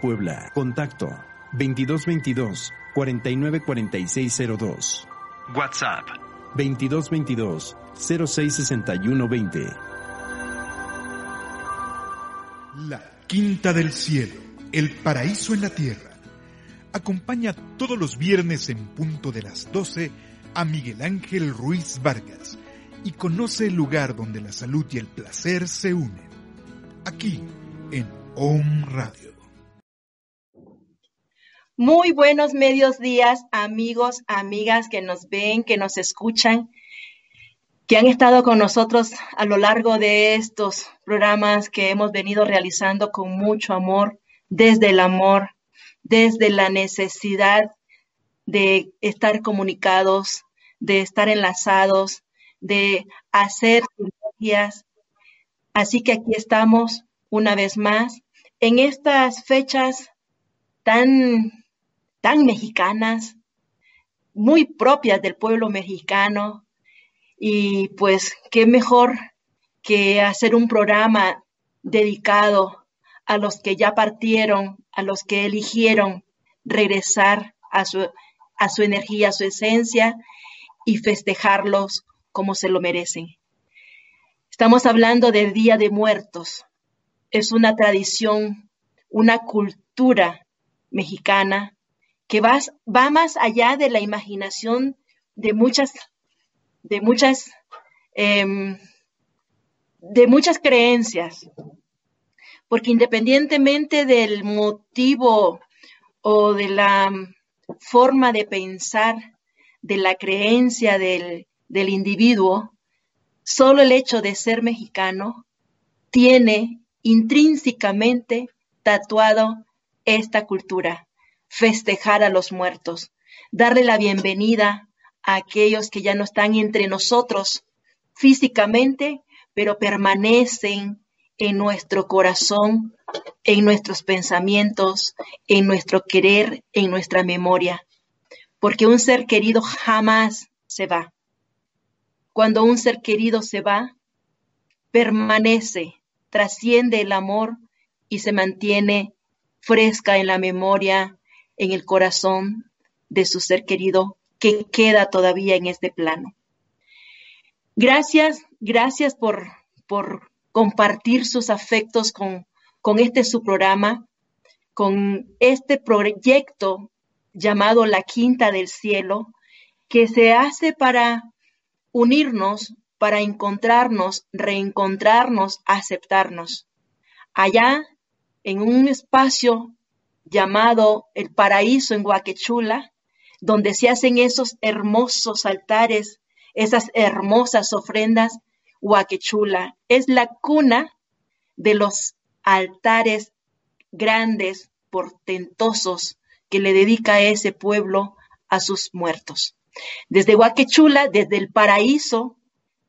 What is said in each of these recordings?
Puebla. Contacto 2222 494602. WhatsApp 2222 066120. La Quinta del Cielo, el paraíso en la tierra. Acompaña todos los viernes en punto de las 12 a Miguel Ángel Ruiz Vargas y conoce el lugar donde la salud y el placer se unen. Aquí en Om Radio. Muy buenos medios días, amigos, amigas que nos ven, que nos escuchan, que han estado con nosotros a lo largo de estos programas que hemos venido realizando con mucho amor, desde el amor, desde la necesidad de estar comunicados, de estar enlazados, de hacer sinergias. Así que aquí estamos una vez más en estas fechas tan, tan mexicanas, muy propias del pueblo mexicano. Y pues qué mejor que hacer un programa dedicado a los que ya partieron, a los que eligieron regresar a su, a su energía, a su esencia y festejarlos como se lo merecen. Estamos hablando del Día de Muertos, es una tradición, una cultura mexicana que va, va más allá de la imaginación de muchas, de muchas, eh, de muchas creencias. Porque independientemente del motivo o de la forma de pensar, de la creencia del, del individuo, solo el hecho de ser mexicano tiene intrínsecamente tatuado esta cultura, festejar a los muertos, darle la bienvenida a aquellos que ya no están entre nosotros físicamente, pero permanecen en nuestro corazón, en nuestros pensamientos, en nuestro querer, en nuestra memoria. Porque un ser querido jamás se va. Cuando un ser querido se va, permanece trasciende el amor y se mantiene fresca en la memoria, en el corazón de su ser querido que queda todavía en este plano. Gracias, gracias por, por compartir sus afectos con, con este su programa, con este proyecto llamado La Quinta del Cielo, que se hace para unirnos para encontrarnos, reencontrarnos, aceptarnos. Allá, en un espacio llamado el paraíso en Huaquechula, donde se hacen esos hermosos altares, esas hermosas ofrendas, Huaquechula es la cuna de los altares grandes, portentosos, que le dedica ese pueblo a sus muertos. Desde Huaquechula, desde el paraíso,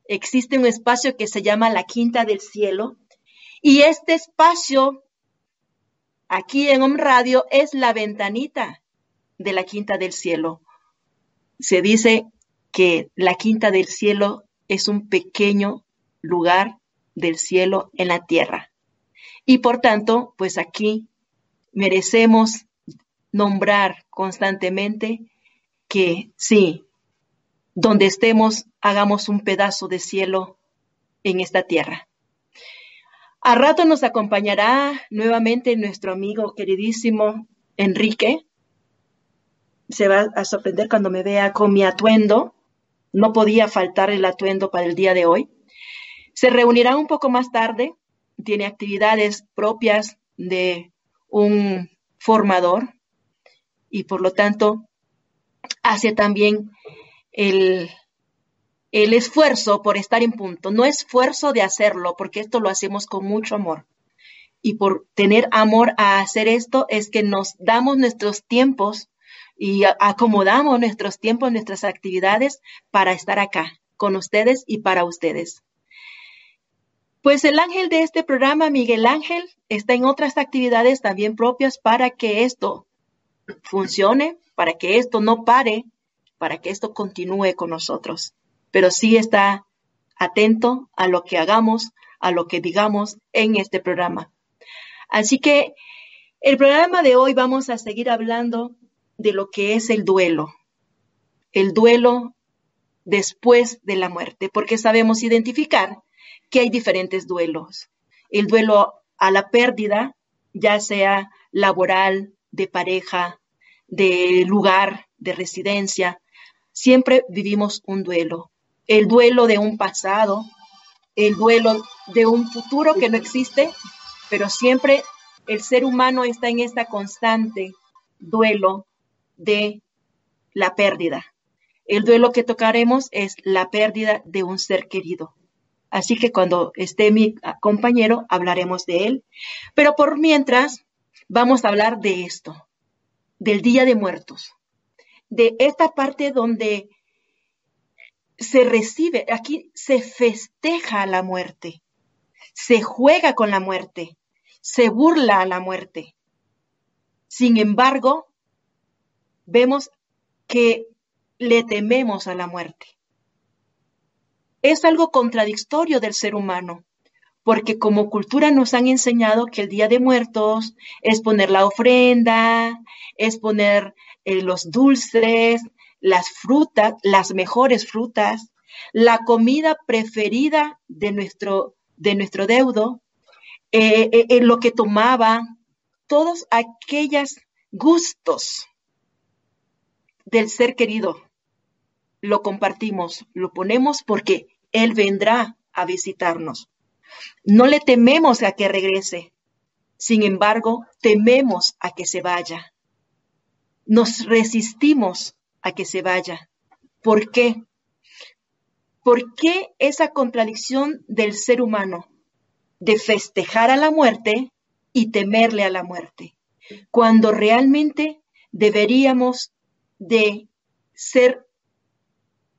existe un espacio que se llama la Quinta del Cielo. Y este espacio, aquí en Om Radio, es la ventanita de la Quinta del Cielo. Se dice que la Quinta del Cielo es un pequeño lugar del cielo en la tierra. Y por tanto, pues aquí merecemos nombrar constantemente que sí, donde estemos, hagamos un pedazo de cielo en esta tierra. A rato nos acompañará nuevamente nuestro amigo queridísimo Enrique. Se va a sorprender cuando me vea con mi atuendo. No podía faltar el atuendo para el día de hoy. Se reunirá un poco más tarde. Tiene actividades propias de un formador y por lo tanto hace también el, el esfuerzo por estar en punto. No esfuerzo de hacerlo, porque esto lo hacemos con mucho amor. Y por tener amor a hacer esto es que nos damos nuestros tiempos y acomodamos nuestros tiempos, nuestras actividades para estar acá con ustedes y para ustedes. Pues el ángel de este programa, Miguel Ángel, está en otras actividades también propias para que esto funcione, para que esto no pare, para que esto continúe con nosotros. Pero sí está atento a lo que hagamos, a lo que digamos en este programa. Así que el programa de hoy vamos a seguir hablando de lo que es el duelo. El duelo después de la muerte, porque sabemos identificar que hay diferentes duelos. El duelo a la pérdida, ya sea laboral, de pareja, de lugar, de residencia, siempre vivimos un duelo. El duelo de un pasado, el duelo de un futuro que no existe, pero siempre el ser humano está en esta constante duelo de la pérdida. El duelo que tocaremos es la pérdida de un ser querido. Así que cuando esté mi compañero, hablaremos de él. Pero por mientras, vamos a hablar de esto, del Día de Muertos, de esta parte donde se recibe, aquí se festeja la muerte, se juega con la muerte, se burla a la muerte. Sin embargo, vemos que le tememos a la muerte es algo contradictorio del ser humano, porque como cultura nos han enseñado que el Día de Muertos es poner la ofrenda, es poner eh, los dulces, las frutas, las mejores frutas, la comida preferida de nuestro, de nuestro deudo, eh, eh, lo que tomaba, todos aquellos gustos del ser querido lo compartimos, lo ponemos porque Él vendrá a visitarnos. No le tememos a que regrese, sin embargo, tememos a que se vaya. Nos resistimos a que se vaya. ¿Por qué? ¿Por qué esa contradicción del ser humano de festejar a la muerte y temerle a la muerte? Cuando realmente deberíamos de ser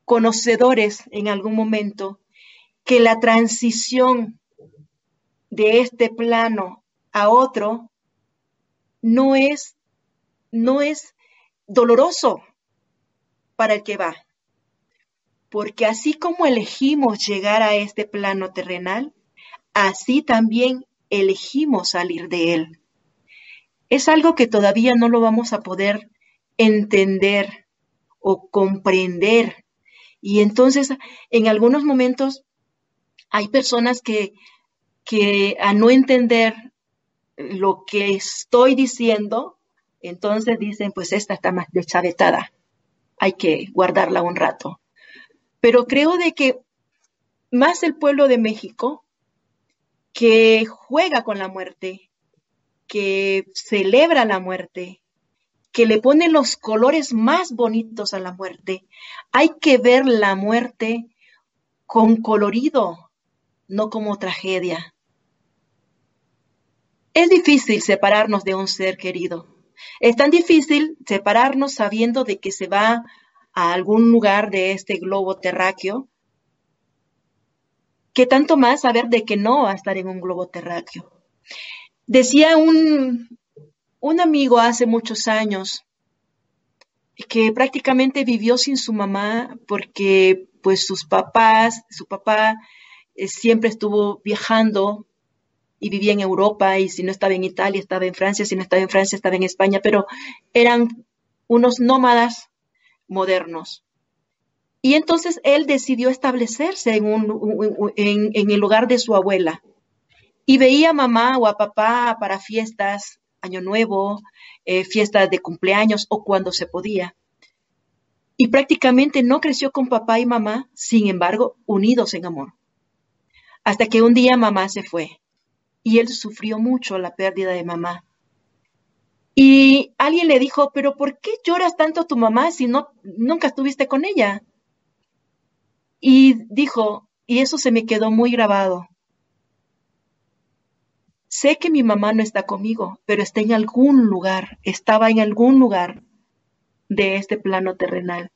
conocedores en algún momento que la transición de este plano a otro no es, no es doloroso para el que va. Porque así como elegimos llegar a este plano terrenal, así también elegimos salir de él. Es algo que todavía no lo vamos a poder entender o comprender y entonces, en algunos momentos, hay personas que, que a no entender lo que estoy diciendo, entonces dicen, pues esta está más deschavetada, hay que guardarla un rato. Pero creo de que más el pueblo de México, que juega con la muerte, que celebra la muerte, que le pone los colores más bonitos a la muerte. Hay que ver la muerte con colorido, no como tragedia. Es difícil separarnos de un ser querido. Es tan difícil separarnos sabiendo de que se va a algún lugar de este globo terráqueo, ¿qué tanto más saber de que no va a estar en un globo terráqueo? Decía un, un amigo hace muchos años que prácticamente vivió sin su mamá porque pues sus papás, su papá eh, siempre estuvo viajando y vivía en Europa y si no estaba en Italia, estaba en Francia, si no estaba en Francia, estaba en España, pero eran unos nómadas modernos. Y entonces él decidió establecerse en, un, en, el lugar de su abuela y veía a mamá o a papá para fiestas, año nuevo, eh, fiestas de cumpleaños o cuando se podía. Y prácticamente no creció con papá y mamá, sin embargo, unidos en amor. Hasta que un día mamá se fue y él sufrió mucho la pérdida de mamá. Y alguien le dijo, pero ¿por qué lloras tanto a tu mamá si no, nunca estuviste con ella? Y dijo, y eso se me quedó muy grabado. Sé que mi mamá no está conmigo, pero está en algún lugar, estaba en algún lugar de este plano terrenal.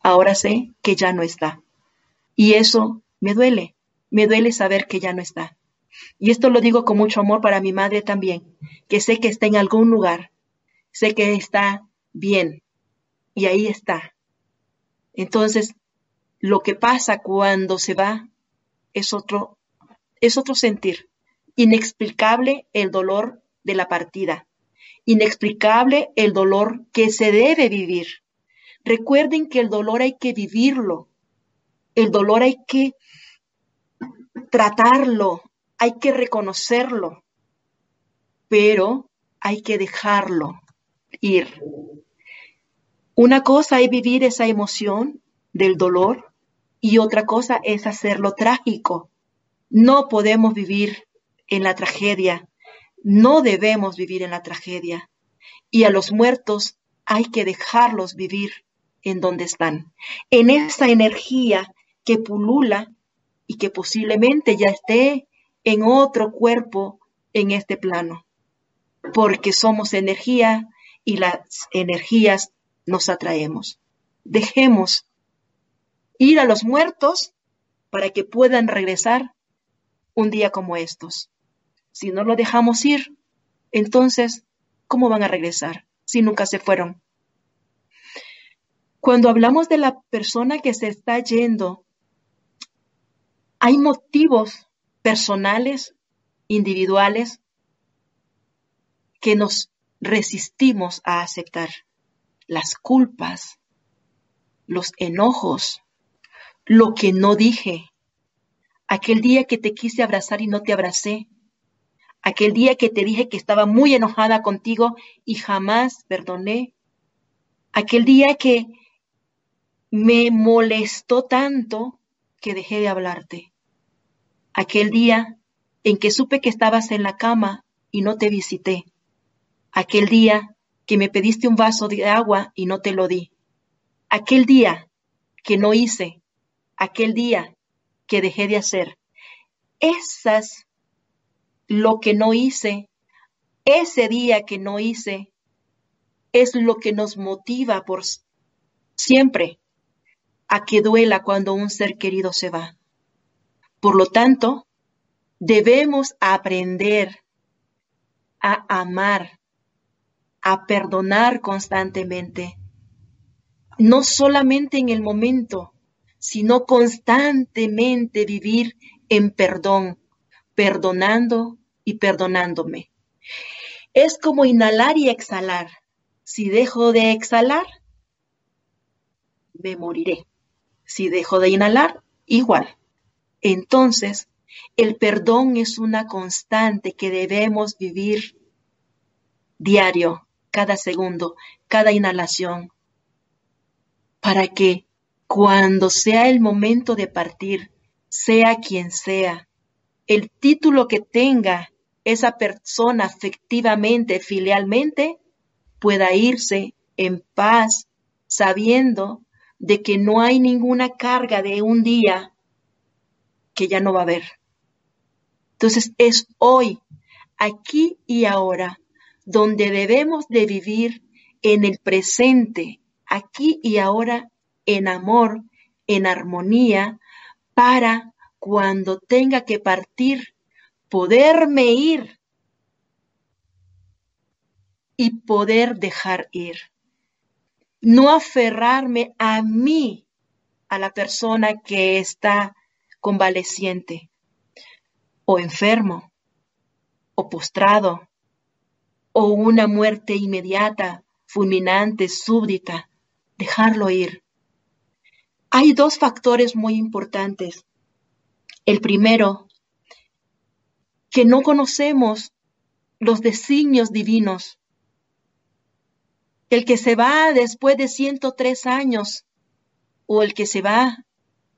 Ahora sé que ya no está. Y eso me duele, me duele saber que ya no está. Y esto lo digo con mucho amor para mi madre también, que sé que está en algún lugar, sé que está bien y ahí está. Entonces, lo que pasa cuando se va es otro, es otro sentir. Inexplicable el dolor de la partida. Inexplicable el dolor que se debe vivir. Recuerden que el dolor hay que vivirlo. El dolor hay que tratarlo, hay que reconocerlo, pero hay que dejarlo ir. Una cosa es vivir esa emoción del dolor y otra cosa es hacerlo trágico. No podemos vivir en la tragedia, no debemos vivir en la tragedia y a los muertos hay que dejarlos vivir en donde están, en esa energía que pulula y que posiblemente ya esté en otro cuerpo en este plano, porque somos energía y las energías nos atraemos. Dejemos ir a los muertos para que puedan regresar un día como estos. Si no lo dejamos ir, entonces, ¿cómo van a regresar si nunca se fueron? Cuando hablamos de la persona que se está yendo, hay motivos personales, individuales, que nos resistimos a aceptar. Las culpas, los enojos, lo que no dije, aquel día que te quise abrazar y no te abracé, aquel día que te dije que estaba muy enojada contigo y jamás perdoné, aquel día que me molestó tanto que dejé de hablarte aquel día en que supe que estabas en la cama y no te visité, aquel día que me pediste un vaso de agua y no te lo di, aquel día que no hice, aquel día que dejé de hacer. Esas, lo que no hice, ese día que no hice, es lo que nos motiva por siempre a que duela cuando un ser querido se va. Por lo tanto, debemos aprender a amar, a perdonar constantemente, no solamente en el momento, sino constantemente vivir en perdón, perdonando y perdonándome. Es como inhalar y exhalar. Si dejo de exhalar, me moriré. Si dejo de inhalar, igual. Entonces, el perdón es una constante que debemos vivir diario, cada segundo, cada inhalación, para que cuando sea el momento de partir, sea quien sea, el título que tenga esa persona afectivamente, filialmente, pueda irse en paz, sabiendo de que no hay ninguna carga de un día que ya no va a haber. Entonces es hoy, aquí y ahora, donde debemos de vivir en el presente, aquí y ahora, en amor, en armonía, para cuando tenga que partir, poderme ir y poder dejar ir. No aferrarme a mí, a la persona que está convaleciente o enfermo o postrado o una muerte inmediata, fulminante, súbdita, dejarlo ir. Hay dos factores muy importantes. El primero, que no conocemos los designios divinos. El que se va después de 103 años o el que se va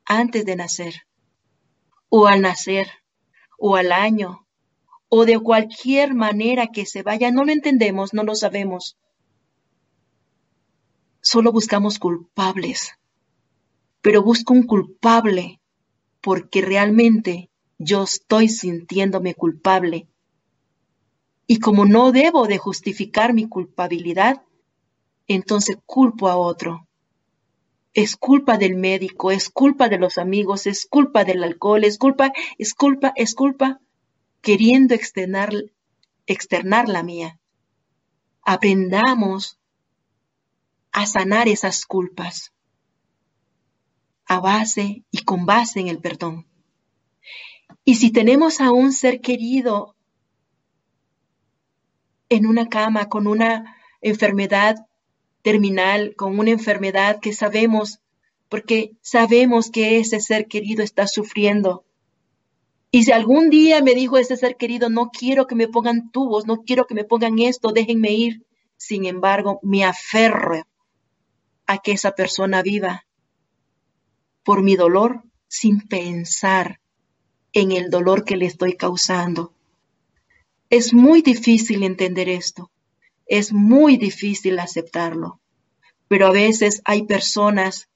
antes de nacer o al nacer o al año o de cualquier manera que se vaya, no lo entendemos, no lo sabemos. Solo buscamos culpables, pero busco un culpable porque realmente yo estoy sintiéndome culpable. Y como no debo de justificar mi culpabilidad, entonces culpo a otro. Es culpa del médico, es culpa de los amigos, es culpa del alcohol, es culpa, es culpa, es culpa, queriendo externar, externar la mía. Aprendamos a sanar esas culpas a base y con base en el perdón. Y si tenemos a un ser querido en una cama con una enfermedad terminal, con una enfermedad que sabemos, porque sabemos que ese ser querido está sufriendo. Y si algún día me dijo ese ser querido, no quiero que me pongan tubos, no quiero que me pongan esto, déjenme ir. Sin embargo, me aferro a que esa persona viva por mi dolor sin pensar en el dolor que le estoy causando. Es muy difícil entender esto, es muy difícil aceptarlo, pero a veces hay personas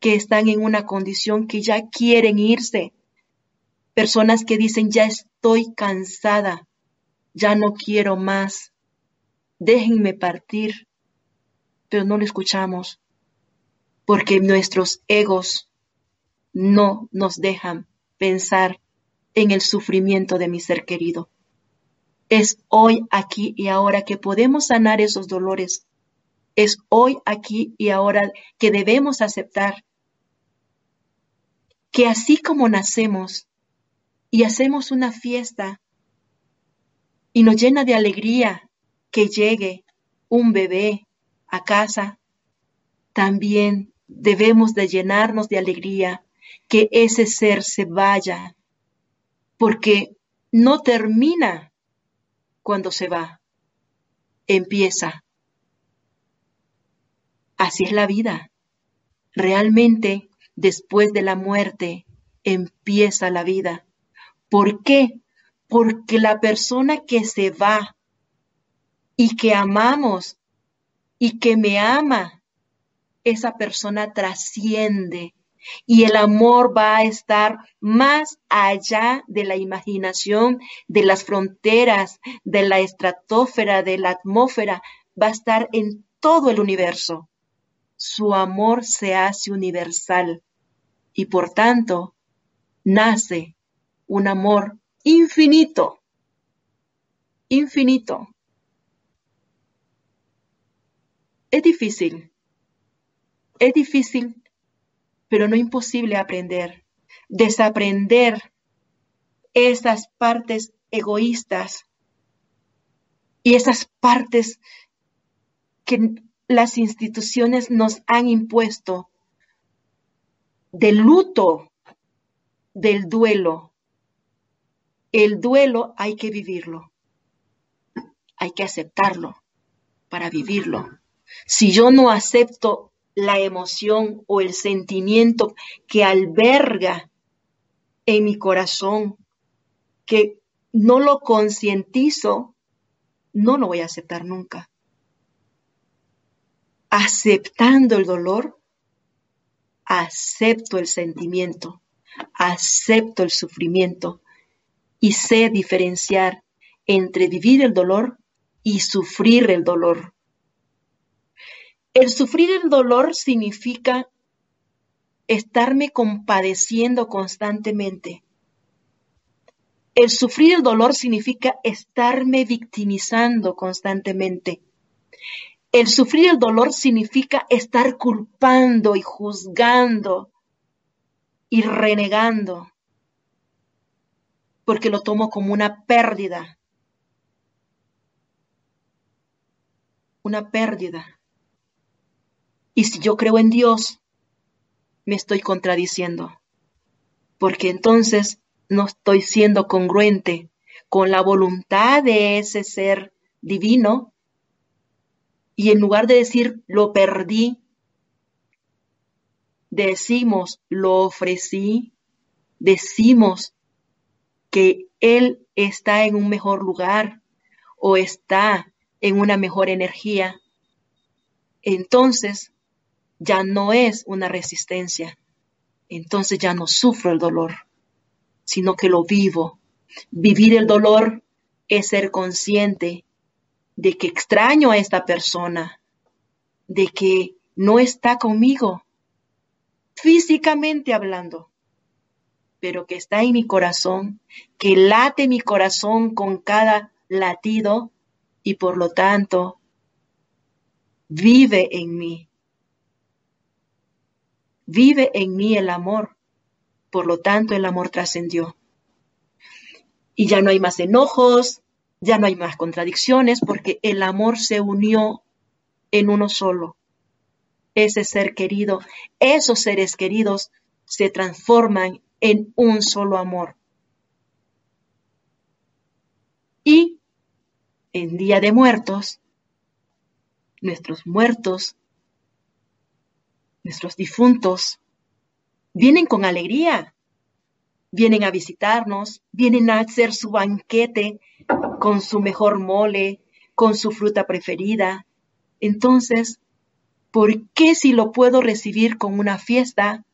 que están en una condición que ya quieren irse, personas que dicen ya estoy cansada, ya no quiero más, déjenme partir, pero no lo escuchamos, porque nuestros egos no nos dejan pensar en el sufrimiento de mi ser querido. Es hoy, aquí y ahora que podemos sanar esos dolores. Es hoy, aquí y ahora que debemos aceptar que así como nacemos y hacemos una fiesta y nos llena de alegría que llegue un bebé a casa, también debemos de llenarnos de alegría que ese ser se vaya, porque no termina cuando se va, empieza. Así es la vida. Realmente, después de la muerte, empieza la vida. ¿Por qué? Porque la persona que se va y que amamos y que me ama, esa persona trasciende y el amor va a estar más allá de la imaginación, de las fronteras, de la estratosfera, de la atmósfera, va a estar en todo el universo. Su amor se hace universal y por tanto nace un amor infinito, infinito. Es difícil, es difícil pero no imposible aprender. Desaprender esas partes egoístas y esas partes que las instituciones nos han impuesto del luto, del duelo. El duelo hay que vivirlo, hay que aceptarlo para vivirlo. Si yo no acepto la emoción o el sentimiento que alberga en mi corazón, que no lo concientizo, no lo voy a aceptar nunca. Aceptando el dolor, acepto el sentimiento, acepto el sufrimiento y sé diferenciar entre vivir el dolor y sufrir el dolor. El sufrir el dolor significa estarme compadeciendo constantemente. El sufrir el dolor significa estarme victimizando constantemente. El sufrir el dolor significa estar culpando y juzgando y renegando, porque lo tomo como una pérdida. Una pérdida. Y si yo creo en Dios, me estoy contradiciendo, porque entonces no estoy siendo congruente con la voluntad de ese ser divino. Y en lugar de decir lo perdí, decimos lo ofrecí, decimos que Él está en un mejor lugar o está en una mejor energía, entonces ya no es una resistencia, entonces ya no sufro el dolor sino que lo vivo. Vivir el dolor es ser consciente de que extraño a esta persona, de que no está conmigo, físicamente hablando, pero que está en mi corazón, que late mi corazón con cada latido y por lo tanto vive en mí. Vive en mí el amor por lo tanto, el amor trascendió. Y ya no hay más enojos, ya no hay más contradicciones, porque el amor se unió en uno solo. Ese ser querido, esos seres queridos se transforman en un solo amor. Y en Día de Muertos, nuestros muertos, nuestros difuntos, vienen con alegría, vienen a visitarnos, vienen a hacer su banquete con su mejor mole, con su fruta preferida. Entonces, ¿por qué si lo puedo recibir con una fiesta,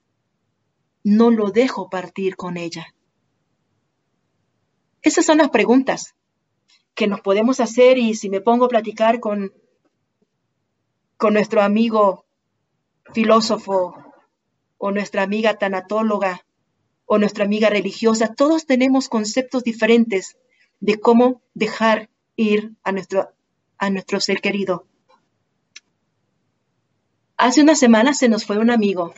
no lo dejo partir con ella? Esas son las preguntas que nos podemos hacer y si me pongo a platicar con, con nuestro amigo filósofo o nuestra amiga tanatóloga o nuestra amiga religiosa, todos tenemos conceptos diferentes de cómo dejar ir a nuestro, a nuestro ser querido. Hace una semana se nos fue un amigo.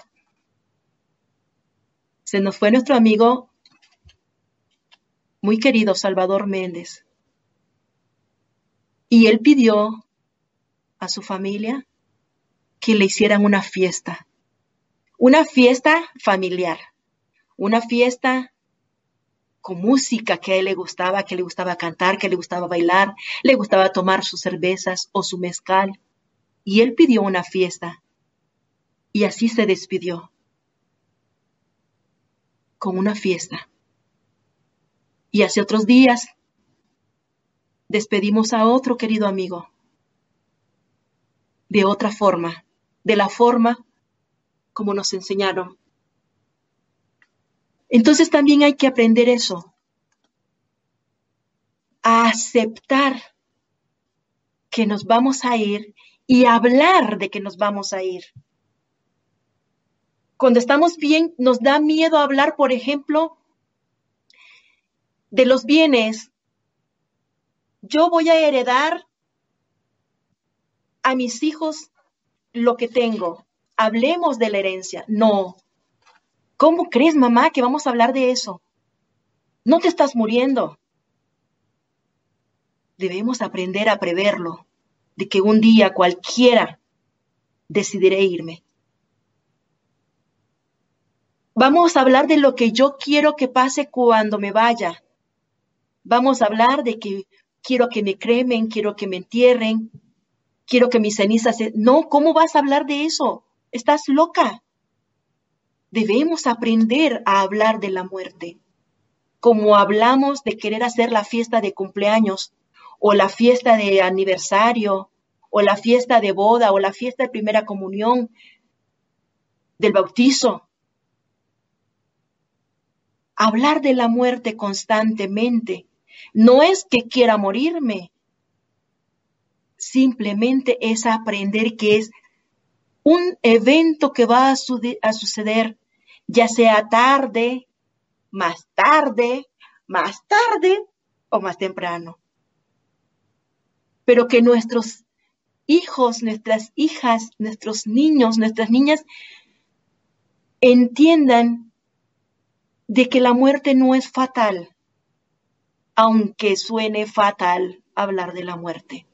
Se nos fue nuestro amigo muy querido Salvador Méndez. Y él pidió a su familia que le hicieran una fiesta una fiesta familiar, una fiesta con música que a él le gustaba, que le gustaba cantar, que le gustaba bailar, le gustaba tomar sus cervezas o su mezcal. Y él pidió una fiesta. Y así se despidió. Con una fiesta. Y hace otros días despedimos a otro querido amigo. De otra forma, de la forma como nos enseñaron. Entonces también hay que aprender eso, a aceptar que nos vamos a ir y hablar de que nos vamos a ir. Cuando estamos bien, nos da miedo hablar, por ejemplo, de los bienes. Yo voy a heredar a mis hijos lo que tengo hablemos de la herencia. No. ¿Cómo crees, mamá, que vamos a hablar de eso? No te estás muriendo. Debemos aprender a preverlo, de que un día cualquiera decidiré irme. Vamos a hablar de lo que yo quiero que pase cuando me vaya. Vamos a hablar de que quiero que me cremen, quiero que me entierren, quiero que mis cenizas se... No, ¿cómo vas a hablar de eso? Estás loca. Debemos aprender a hablar de la muerte, como hablamos de querer hacer la fiesta de cumpleaños o la fiesta de aniversario o la fiesta de boda o la fiesta de primera comunión, del bautizo. Hablar de la muerte constantemente no es que quiera morirme, simplemente es aprender que es un evento que va a, suceder ya sea tarde, más tarde, más tarde o más temprano. Pero que nuestros hijos, nuestras hijas, nuestros niños, nuestras niñas entiendan de que la muerte no es fatal, aunque suene fatal hablar de la muerte.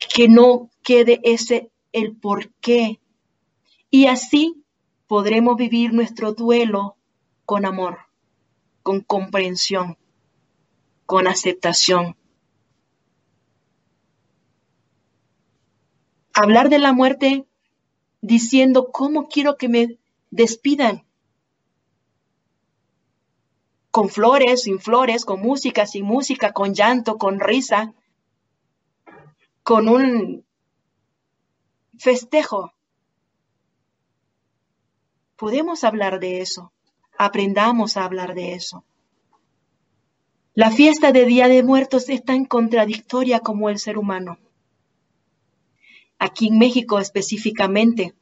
Que no quede ese el por qué. Y así podremos vivir nuestro duelo con amor, con comprensión, con aceptación. Hablar de la muerte diciendo, ¿cómo quiero que me despidan? Con flores, sin flores, con música, sin música, con llanto, con risa, con un festejo. Podemos hablar de eso. Aprendamos a hablar de eso. La fiesta de Día de Muertos es tan contradictoria como el ser humano. Aquí en México específicamente,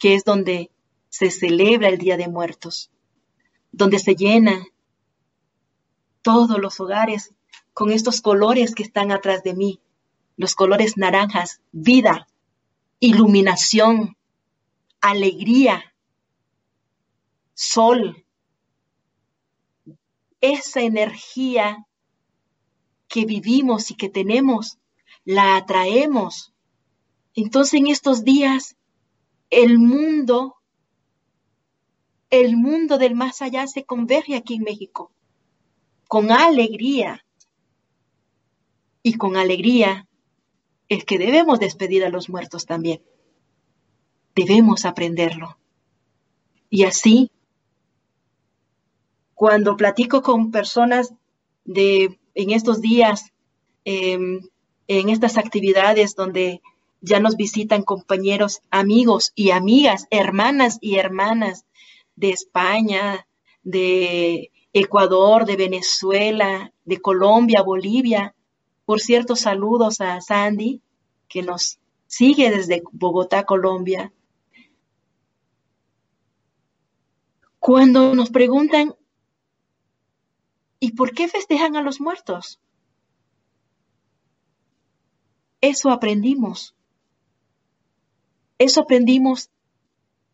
que es donde se celebra el Día de Muertos, donde se llena todos los hogares con estos colores que están atrás de mí, los colores naranjas, vida, iluminación, alegría, sol, esa energía que vivimos y que tenemos, la atraemos. Entonces en estos días, el mundo, el mundo del más allá se converge aquí en México, con alegría. Y con alegría es que debemos despedir a los muertos también. Debemos aprenderlo. Y así cuando platico con personas de en estos días, em, en estas actividades donde ya nos visitan compañeros, amigos y amigas, hermanas y hermanas de España, de Ecuador, de Venezuela, de Colombia, Bolivia. Por cierto, saludos a Sandy, que nos sigue desde Bogotá, Colombia. Cuando nos preguntan ¿Y por qué festejan a los muertos? Eso aprendimos. Eso aprendimos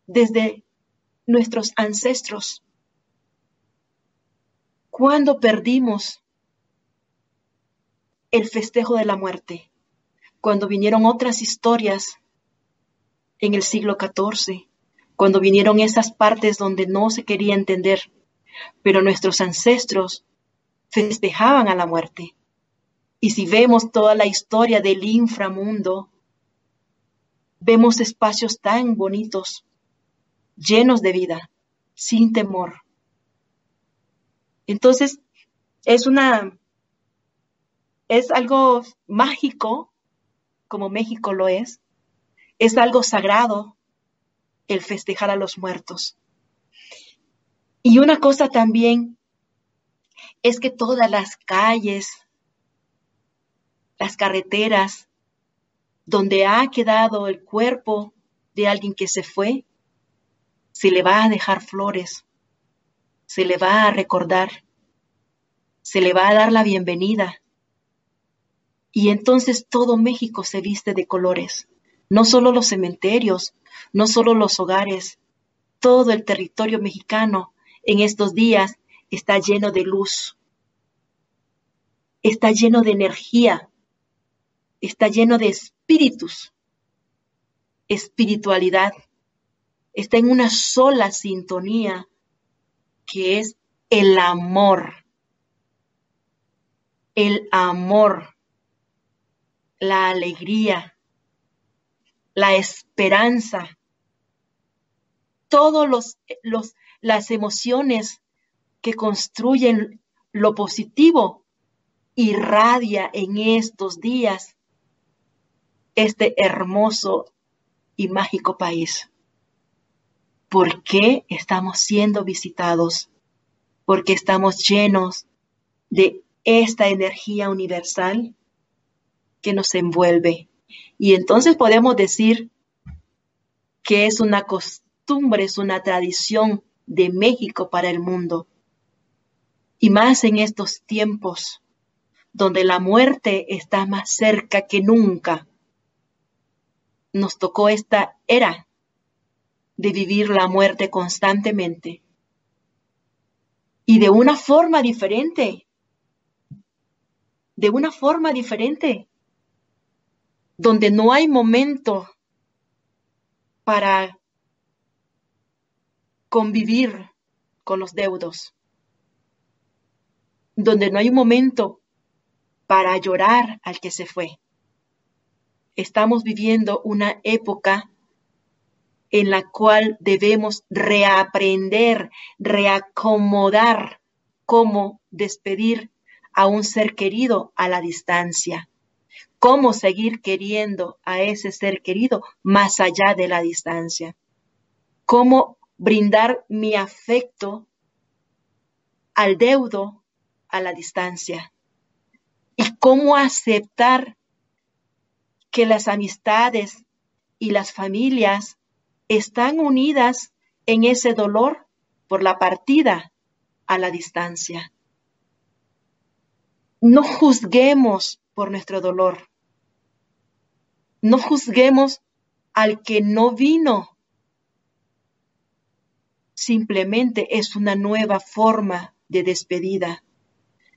desde nuestros ancestros. Cuando perdimos el festejo de la muerte, cuando vinieron otras historias en el siglo XIV, cuando vinieron esas partes donde no se quería entender, pero nuestros ancestros festejaban a la muerte. Y si vemos toda la historia del inframundo, vemos espacios tan bonitos, llenos de vida, sin temor. Entonces, es una, es algo mágico, como México lo es, es algo sagrado el festejar a los muertos. Y una cosa también es que todas las calles, las carreteras, donde ha quedado el cuerpo de alguien que se fue, se le va a dejar flores, se le va a recordar, se le va a dar la bienvenida. Y entonces todo México se viste de colores, no solo los cementerios, no solo los hogares, todo el territorio mexicano en estos días está lleno de luz, está lleno de energía, está lleno de espíritus, espiritualidad, está en una sola sintonía que es el amor. El amor, la alegría, la esperanza, todos los, los las emociones que construyen lo positivo irradia en estos días este hermoso y mágico país. ¿Por qué estamos siendo visitados? Porque estamos llenos de esta energía universal que nos envuelve. Y entonces podemos decir que es una costumbre, es una tradición de México para el mundo. Y más en estos tiempos donde la muerte está más cerca que nunca. Nos tocó esta era de vivir la muerte constantemente y de una forma diferente, de una forma diferente, donde no hay momento para convivir con los deudos, donde no hay un momento para llorar al que se fue. Estamos viviendo una época en la cual debemos reaprender, reacomodar cómo despedir a un ser querido a la distancia, cómo seguir queriendo a ese ser querido más allá de la distancia, cómo brindar mi afecto al deudo a la distancia y cómo aceptar que las amistades y las familias están unidas en ese dolor por la partida a la distancia. No juzguemos por nuestro dolor. No juzguemos al que no vino. Simplemente es una nueva forma de despedida.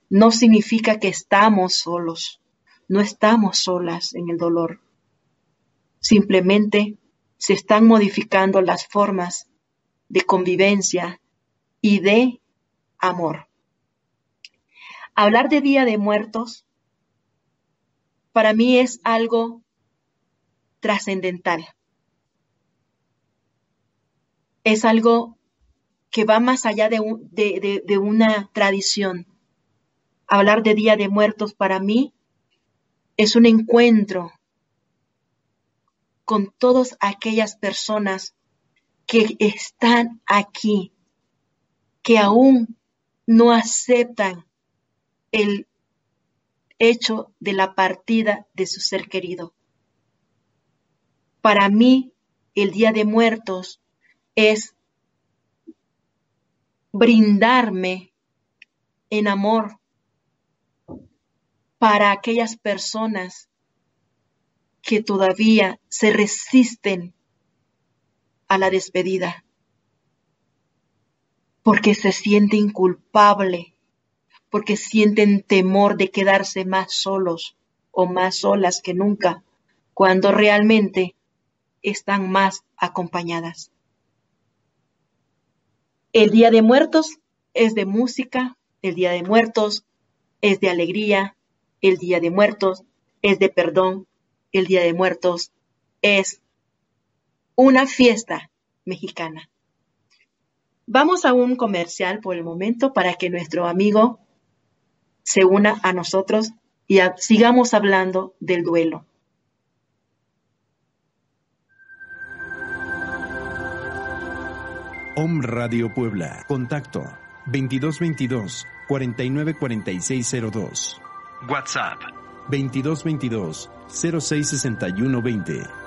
No significa que estamos solos. No estamos solas en el dolor. Simplemente se están modificando las formas de convivencia y de amor. Hablar de Día de Muertos para mí es algo trascendental. Es algo que va más allá de, una tradición. Hablar de Día de Muertos para mí es un encuentro con todas aquellas personas que están aquí, que aún no aceptan el hecho de la partida de su ser querido. Para mí, el Día de Muertos es brindarme en amor para aquellas personas que todavía se resisten a la despedida, porque se sienten culpable, porque sienten temor de quedarse más solos o más solas que nunca, cuando realmente están más acompañadas. El Día de Muertos es de música, el Día de Muertos es de alegría, el Día de Muertos es de perdón, el Día de Muertos es una fiesta mexicana. Vamos a un comercial por el momento para que nuestro amigo se una a nosotros y sigamos hablando del duelo. Om Radio Puebla. Contacto 2222 494602. WhatsApp 2222 066120.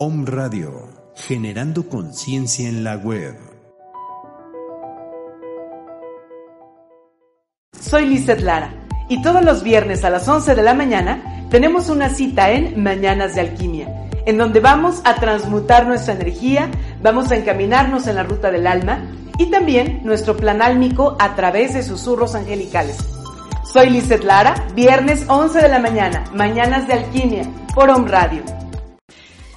Om Radio, generando conciencia en la web. Soy Lizeth Lara y todos los viernes a las 11 de la mañana tenemos una cita en Mañanas de Alquimia, en donde vamos a transmutar nuestra energía, vamos a encaminarnos en la ruta del alma y también nuestro plan álmico a través de susurros angelicales. Soy Lizeth Lara, viernes 11 de la mañana, Mañanas de Alquimia, por Home Radio.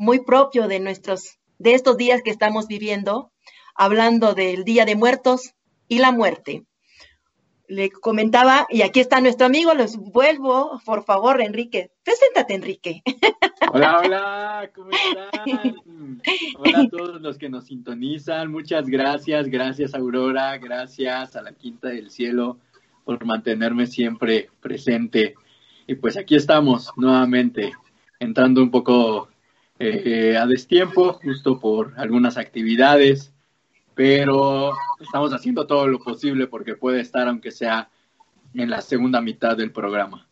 muy propio de nuestros, de estos días que estamos viviendo, hablando del Día de Muertos y la muerte. Le comentaba, y aquí está nuestro amigo, los vuelvo, por favor, Enrique. Preséntate, Enrique. Hola, hola, ¿cómo están? Hola a todos los que nos sintonizan, muchas gracias, gracias Aurora, gracias a la Quinta del Cielo por mantenerme siempre presente. Y pues aquí estamos nuevamente, entrando un poco eh, a destiempo, justo por algunas actividades, pero estamos haciendo todo lo posible porque puede estar, aunque sea en la segunda mitad del programa.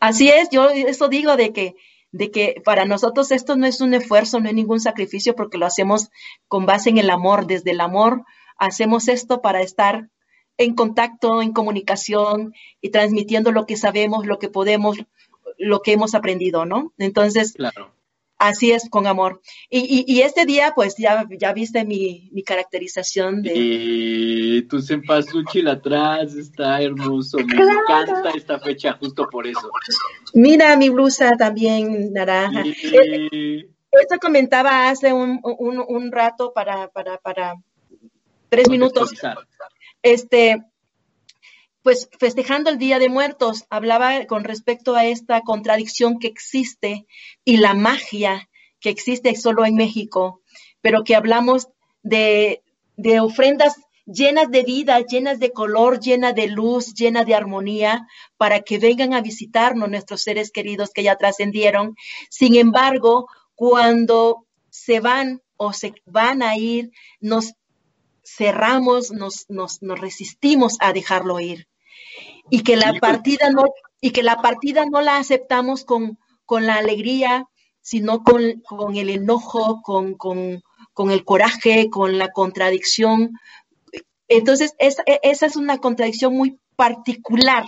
Así es, yo eso digo de que de que para nosotros esto no es un esfuerzo, no es ningún sacrificio, porque lo hacemos con base en el amor. Desde el amor hacemos esto para estar en contacto, en comunicación y transmitiendo lo que sabemos, lo que podemos, lo que hemos aprendido, ¿no? Entonces, claro. Así es, con amor. Y, y, este día, pues ya, ya viste mi, mi caracterización de... Y tu cempasúchil atrás está hermoso. Me encanta esta fecha justo por eso. Mira mi blusa también naranja. Y... Esto comentaba hace un, un, un rato para, para, para tres minutos. Este, pues festejando el Día de Muertos, hablaba con respecto a esta contradicción que existe y la magia que existe solo en México, pero que hablamos de, ofrendas llenas de vida, llenas de color, llenas de luz, llenas de armonía, para que vengan a visitarnos nuestros seres queridos que ya trascendieron. Sin embargo, cuando se van o se van a ir, nos cerramos, nos, nos resistimos a dejarlo ir y que la partida no y que la partida no la aceptamos con, con la alegría, sino con, con el enojo, con, con, con, el coraje, con la contradicción. Entonces, esa, esa es una contradicción muy particular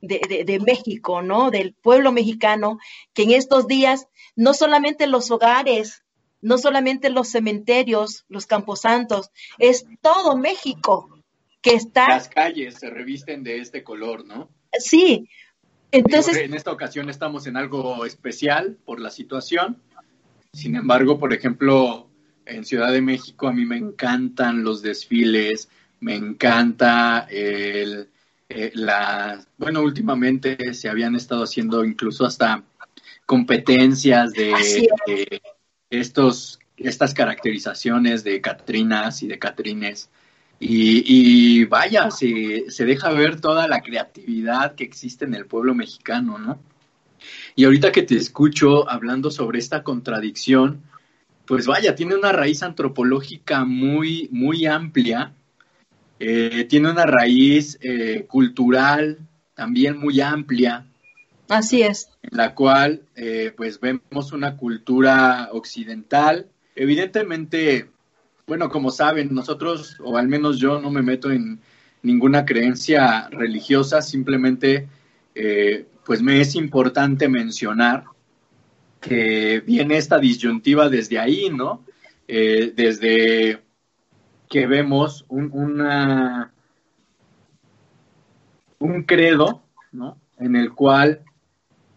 de, de, de, México, ¿no? Del pueblo mexicano, que en estos días no solamente los hogares, no solamente los cementerios, los camposantos, es todo México que está... Las calles se revisten de este color, ¿no? Sí. Entonces... en esta ocasión estamos en algo especial por la situación. Sin embargo, por ejemplo, en Ciudad de México a mí me encantan los desfiles, me encanta el, eh, la... Bueno, últimamente se habían estado haciendo incluso hasta competencias de, de estos, estas caracterizaciones de Catrinas y de Catrines y, vaya, se, se, deja ver toda la creatividad que existe en el pueblo mexicano, ¿no? Y ahorita que te escucho hablando sobre esta contradicción, pues vaya, tiene una raíz antropológica muy, muy amplia, eh, tiene una raíz eh, cultural también muy amplia. Así es. En la cual, eh, pues vemos una cultura occidental, evidentemente bueno, como saben, nosotros, o al menos yo, no me meto en ninguna creencia religiosa, simplemente, eh, pues me es importante mencionar que viene esta disyuntiva desde ahí, ¿no? Eh, desde que vemos un, una, un credo, ¿no? En el cual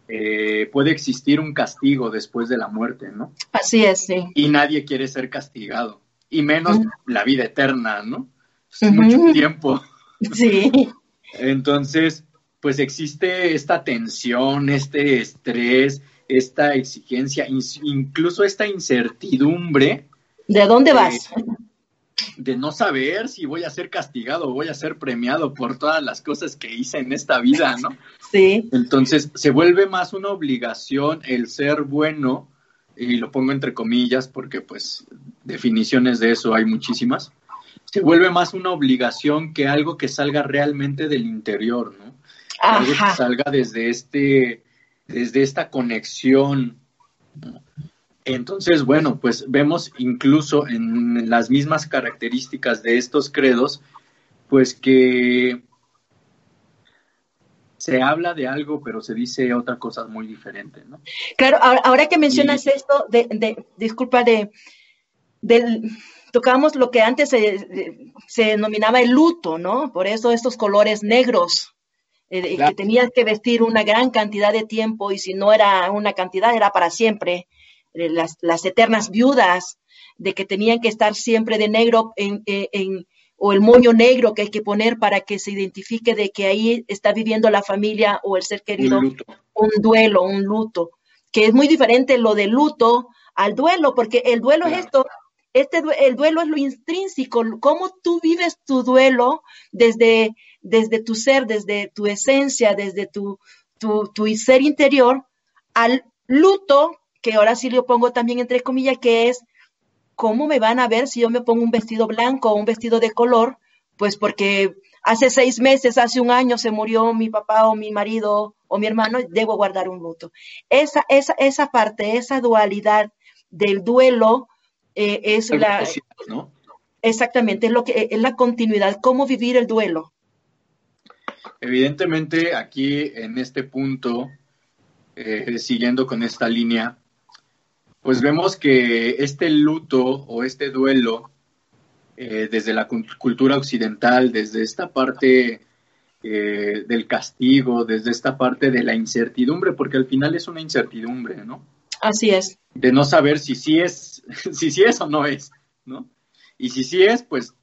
eh, puede existir un castigo después de la muerte, ¿no? Así es, sí. Y nadie quiere ser castigado, y menos la vida eterna, ¿no? Es mucho tiempo. Sí. Entonces, pues existe esta tensión, este estrés, esta exigencia, incluso esta incertidumbre. ¿De dónde vas? de no saber si voy a ser castigado o voy a ser premiado por todas las cosas que hice en esta vida, ¿no? Sí. Entonces se vuelve más una obligación el ser bueno, y lo pongo entre comillas porque pues definiciones de eso hay muchísimas, se vuelve más una obligación que algo que salga realmente del interior, ¿no? Algo que salga desde este, desde esta conexión. Entonces, bueno, pues vemos incluso en las mismas características de estos credos, pues que se habla de algo, pero se dice otra cosa muy diferente, ¿no? Claro, ahora, que mencionas esto, de, disculpa, de, del, tocamos lo que antes se, se, denominaba el luto, ¿no? Por eso estos colores negros, eh, que tenías que vestir una gran cantidad de tiempo y si no era una cantidad, era para siempre. Eh, las, las, eternas viudas, de que tenían que estar siempre de negro en, eh, en, o el moño negro que hay que poner para que se identifique de que ahí está viviendo la familia o el ser querido. Un, duelo, un luto, que es muy diferente lo del luto al duelo, porque el duelo es esto, este, el duelo es lo intrínseco, cómo tú vives tu duelo desde, desde tu ser, desde tu esencia, desde tu, tu, tu ser interior, al luto que ahora sí lo pongo también entre comillas, que es cómo me van a ver si yo me pongo un vestido blanco o un vestido de color, pues porque hace seis meses, hace un año se murió mi papá o mi marido o mi hermano, debo guardar un luto. Esa, esa, esa parte, esa dualidad del duelo eh, es la... Exactamente, es, lo que, es la continuidad, cómo vivir el duelo. Evidentemente, aquí en este punto, eh, siguiendo con esta línea, pues vemos que este luto o este duelo, eh, desde la cultura occidental, desde esta parte eh, del castigo, desde esta parte de la incertidumbre, porque al final es una incertidumbre, ¿no? Así es. De no saber si sí es, si sí es o no es, ¿no? Y si sí es, pues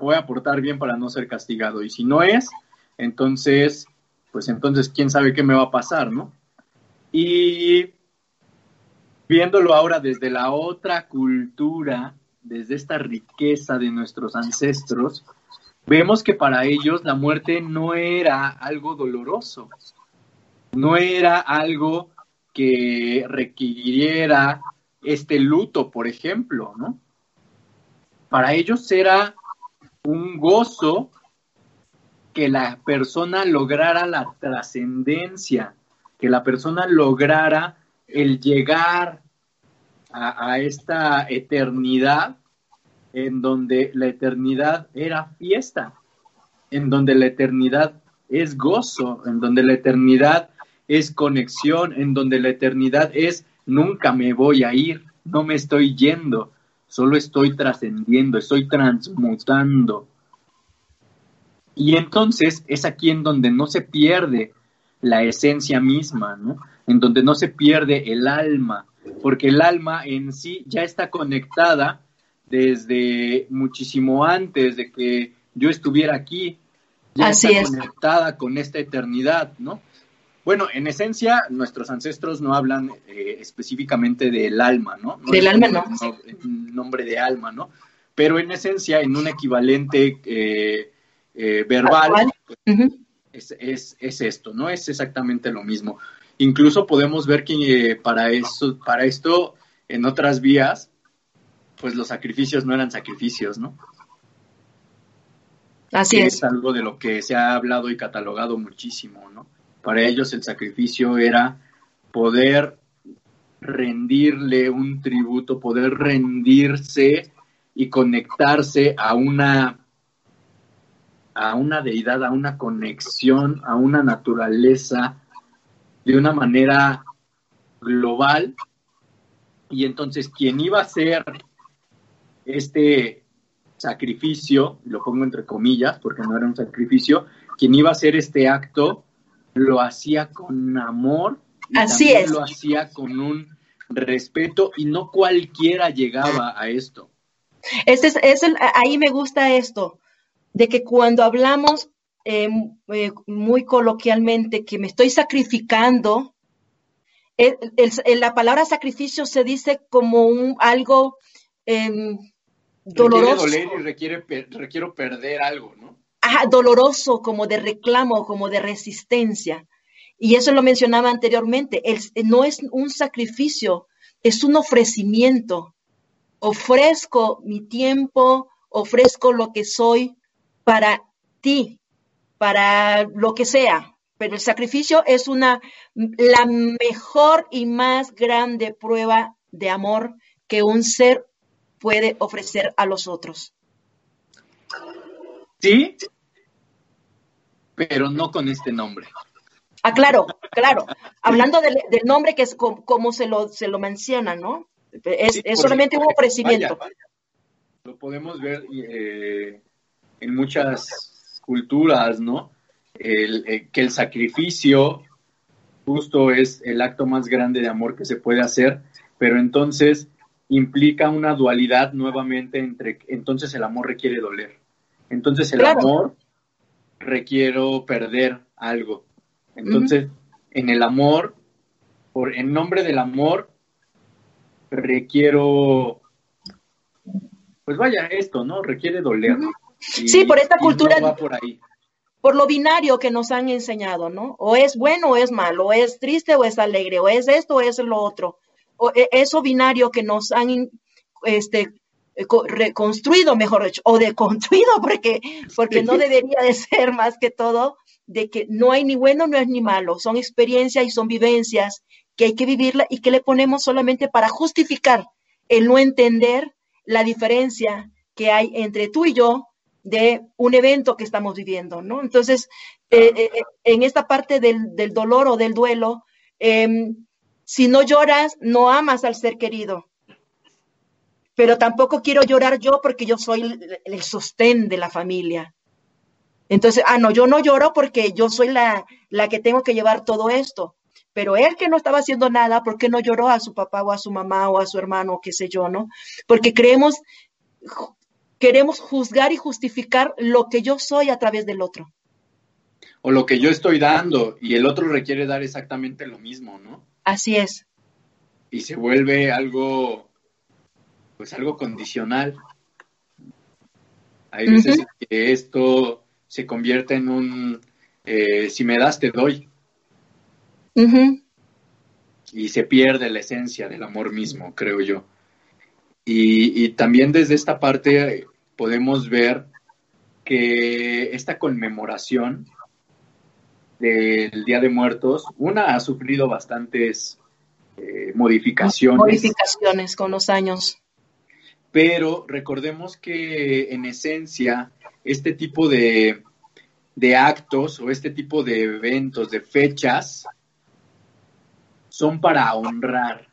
voy a portar bien para no ser castigado. Y si no es, entonces, pues entonces, quién sabe qué me va a pasar, ¿no? Y viéndolo ahora desde la otra cultura, desde esta riqueza de nuestros ancestros, vemos que para ellos la muerte no era algo doloroso, no era algo que requiriera este luto, por ejemplo, ¿no? Para ellos era un gozo que la persona lograra la trascendencia, que la persona lograra el llegar a, esta eternidad en donde la eternidad era fiesta, en donde la eternidad es gozo, en donde la eternidad es conexión, en donde la eternidad es nunca me voy a ir, no me estoy yendo, solo estoy trascendiendo, estoy transmutando. Y entonces es aquí en donde no se pierde la esencia misma, ¿no? En donde no se pierde el alma, porque el alma en sí ya está conectada desde muchísimo antes de que yo estuviera aquí, ya está conectada con esta eternidad, ¿no? Bueno, en esencia, nuestros ancestros no hablan eh, específicamente del alma, ¿no? del alma no. Nombre de alma, ¿no? Pero en esencia, en un equivalente eh, eh, verbal, es, es, esto, ¿no? Es exactamente lo mismo. Incluso podemos ver que eh, para, eso, para esto, en otras vías, pues los sacrificios no eran sacrificios, ¿no? Así es. Es algo de lo que se ha hablado y catalogado muchísimo, ¿no? Para ellos el sacrificio era poder rendirle un tributo, poder rendirse y conectarse a una a una deidad, a una conexión, a una naturaleza de una manera global. Y entonces quien iba a hacer este sacrificio, lo pongo entre comillas porque no era un sacrificio, quien iba a hacer este acto lo hacía con amor Así es. Lo hacía con un respeto y no cualquiera llegaba a esto. Este es, es el, ahí me gusta esto, de que cuando hablamos eh, eh, muy coloquialmente que me estoy sacrificando, el, el, la palabra sacrificio se dice como un algo eh, doloroso. Requiere doler y requiere, requiero perder algo, ¿no? Ajá, doloroso, como de reclamo, como de resistencia. Y eso lo mencionaba anteriormente, el, no es un sacrificio, es un ofrecimiento. Ofrezco mi tiempo, ofrezco lo que soy para ti, para lo que sea. Pero el sacrificio es una, la mejor y más grande prueba de amor que un ser puede ofrecer a los otros. Sí, pero no con este nombre. Ah, claro, claro. Hablando del, del nombre que es como, como, se, lo, se lo menciona, ¿no? Es, sí, es solamente un ofrecimiento. Vaya, lo podemos ver eh, en muchas culturas, ¿no? El, el, que el sacrificio justo es el acto más grande de amor que se puede hacer, pero entonces implica una dualidad nuevamente entre, entonces el amor requiere doler. Entonces el claro. amor requiero perder algo. Entonces, uh -huh. en el amor, por en nombre del amor, requiero, pues vaya esto, ¿no? Requiere doler. Uh -huh. Y, sí, por esta cultura. No por ahí. Por lo binario que nos han enseñado, ¿no? O es bueno o es malo, o es triste o es alegre, o es esto o es lo otro. O e, eso binario que nos han este, reconstruido, mejor dicho, o deconstruido, porque, porque no debería de ser más que todo de que no hay ni bueno, no es ni malo, son experiencias y son vivencias que hay que vivirla y que le ponemos solamente para justificar el no entender la diferencia que hay entre tú y yo de un evento que estamos viviendo, ¿no? Entonces, eh, eh, en esta parte del, del, dolor o del duelo, eh, si no lloras, no amas al ser querido. Pero tampoco quiero llorar yo porque yo soy el, el sostén de la familia. Entonces, ah, no, yo no lloro porque yo soy la, la que tengo que llevar todo esto. Pero él que no estaba haciendo nada, ¿por qué no lloró a su papá o a su mamá o a su hermano, qué sé yo, no? Porque creemos, queremos juzgar y justificar lo que yo soy a través del otro. O lo que yo estoy dando y el otro requiere dar exactamente lo mismo, ¿no? Así es. Y se vuelve algo, pues algo condicional. Hay veces uh -huh. que esto se convierte en un, eh, si me das, te doy. Uh -huh. Y se pierde la esencia del amor mismo, creo yo. Y, y también desde esta parte podemos ver que esta conmemoración del Día de Muertos, una ha sufrido bastantes eh, modificaciones. Modificaciones con los años. Pero recordemos que en esencia este tipo de, de actos o este tipo de eventos, de fechas, son para honrar.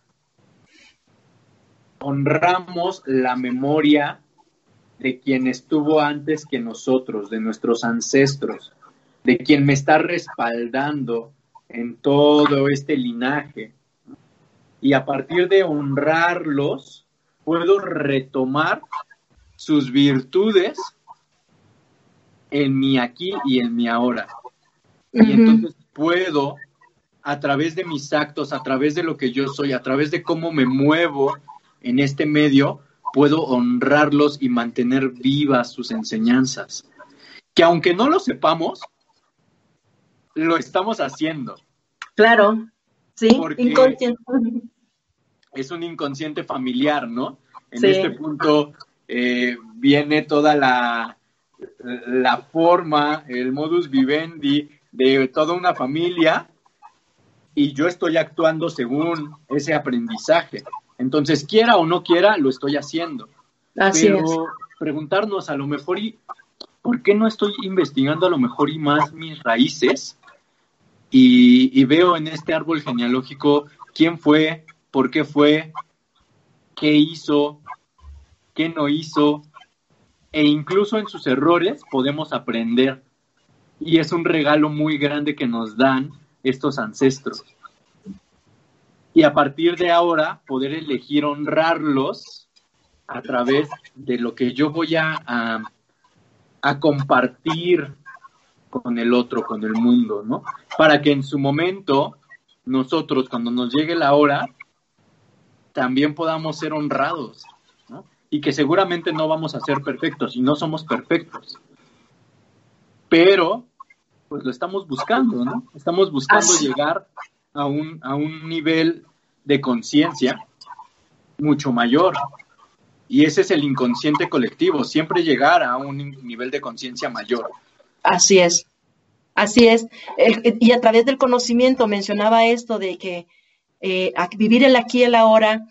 Honramos la memoria de quien estuvo antes que nosotros, de nuestros ancestros de quien me está respaldando en todo este linaje. Y a partir de honrarlos, puedo retomar sus virtudes en mi aquí y en mi ahora. Uh -huh. Y entonces puedo, a través de mis actos, a través de lo que yo soy, a través de cómo me muevo en este medio, puedo honrarlos y mantener vivas sus enseñanzas. Que aunque no lo sepamos, lo estamos haciendo. Claro, sí, inconsciente. Es un inconsciente familiar, ¿no? En sí. este punto eh, viene toda la, la forma, el modus vivendi de toda una familia y yo estoy actuando según ese aprendizaje. Entonces, quiera o no quiera, lo estoy haciendo. Así Pero es. preguntarnos a lo mejor, ¿y por qué no estoy investigando a lo mejor y más mis raíces? Y, y, veo en este árbol genealógico quién fue, por qué fue, qué hizo, qué no hizo, e incluso en sus errores podemos aprender. Y es un regalo muy grande que nos dan estos ancestros. Y a partir de ahora poder elegir honrarlos a través de lo que yo voy a, a, compartir con el otro, con el mundo, ¿no? Para que en su momento nosotros, cuando nos llegue la hora, también podamos ser honrados, ¿no? Y que seguramente no vamos a ser perfectos y no somos perfectos. Pero, pues lo estamos buscando, ¿no? Estamos buscando llegar a un, a un nivel de conciencia mucho mayor. Y ese es el inconsciente colectivo, siempre llegar a un nivel de conciencia mayor. Así es, así es. y a través del conocimiento mencionaba esto de que eh, vivir el aquí y el ahora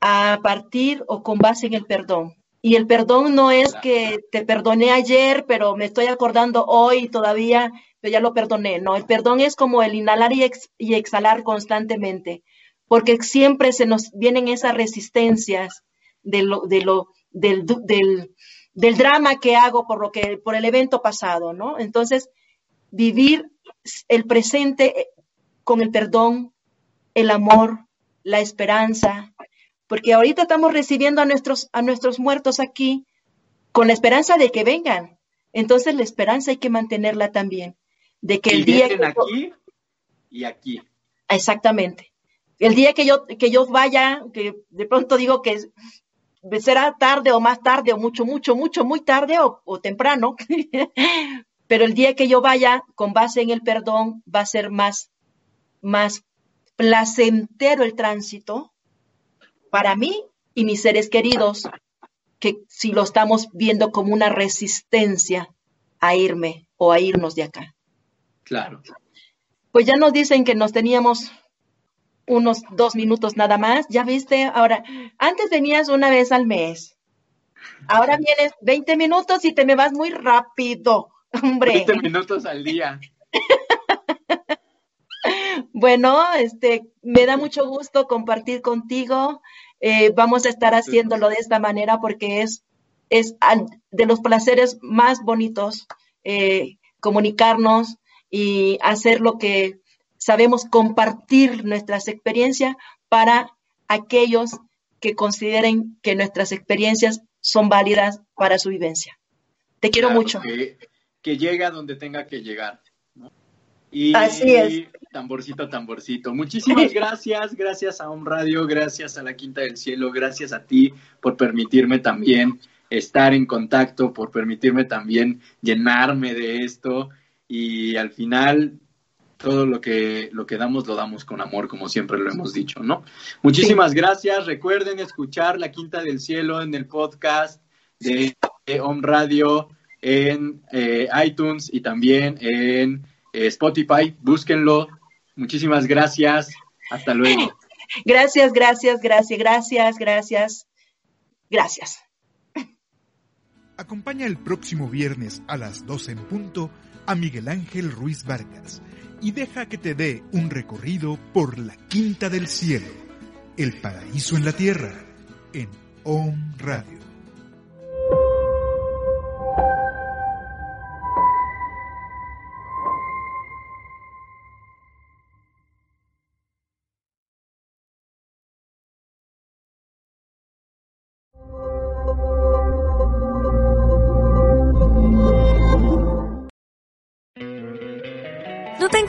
a partir o con base en el perdón. Y el perdón no es que te perdoné ayer, pero me estoy acordando hoy todavía, ya lo perdoné. No, el perdón es como el inhalar y, y exhalar constantemente, porque siempre se nos vienen esas resistencias de lo, de lo, del, del, del drama que hago por lo que, por el evento pasado, ¿no? Entonces, vivir el presente eh, con el perdón, el amor, la esperanza, porque ahorita estamos recibiendo a nuestros, a nuestros muertos aquí con la esperanza de que vengan. Entonces la esperanza hay que mantenerla también, de que el día que aquí y aquí. Exactamente. El día que yo que yo vaya, que de pronto digo que será tarde o más tarde o mucho mucho mucho muy tarde o, o temprano, pero el día que yo vaya con base en el perdón va a ser más más placentero el tránsito para mí y mis seres queridos, que si lo estamos viendo como una resistencia a irme o a irnos de acá. Claro. Pues ya nos dicen que nos teníamos unos dos minutos nada más. Ya viste, ahora, antes venías una vez al mes. Ahora vienes 20 minutos y te me vas muy rápido, hombre. 20 minutos al día. Bueno, este, me da mucho gusto compartir contigo. Eh, vamos a estar haciéndolo de esta manera porque es, es de los placeres más bonitos eh, comunicarnos y hacer lo que sabemos, compartir nuestras experiencias para aquellos que consideren que nuestras experiencias son válidas para su vivencia. Te quiero mucho. Que, que llegue a donde tenga que llegar. Y Así es. Tamborcito, tamborcito. Muchísimas gracias, gracias a un Radio, gracias a la Quinta del Cielo, gracias a ti por permitirme también estar en contacto, por permitirme también llenarme de esto y al final todo lo que lo que damos lo damos con amor, como siempre lo hemos dicho, ¿no? Muchísimas gracias. Recuerden escuchar la Quinta del Cielo en el podcast de Home Radio en eh, iTunes y también en eh, Spotify, búsquenlo. Muchísimas gracias. Hasta luego. Gracias, gracias, gracias, gracias, gracias. Gracias. Acompaña el próximo viernes a las 12 en punto a Miguel Ángel Ruiz Vargas y deja que te dé un recorrido por la Quinta del Cielo, el paraíso en la tierra, en On Radio.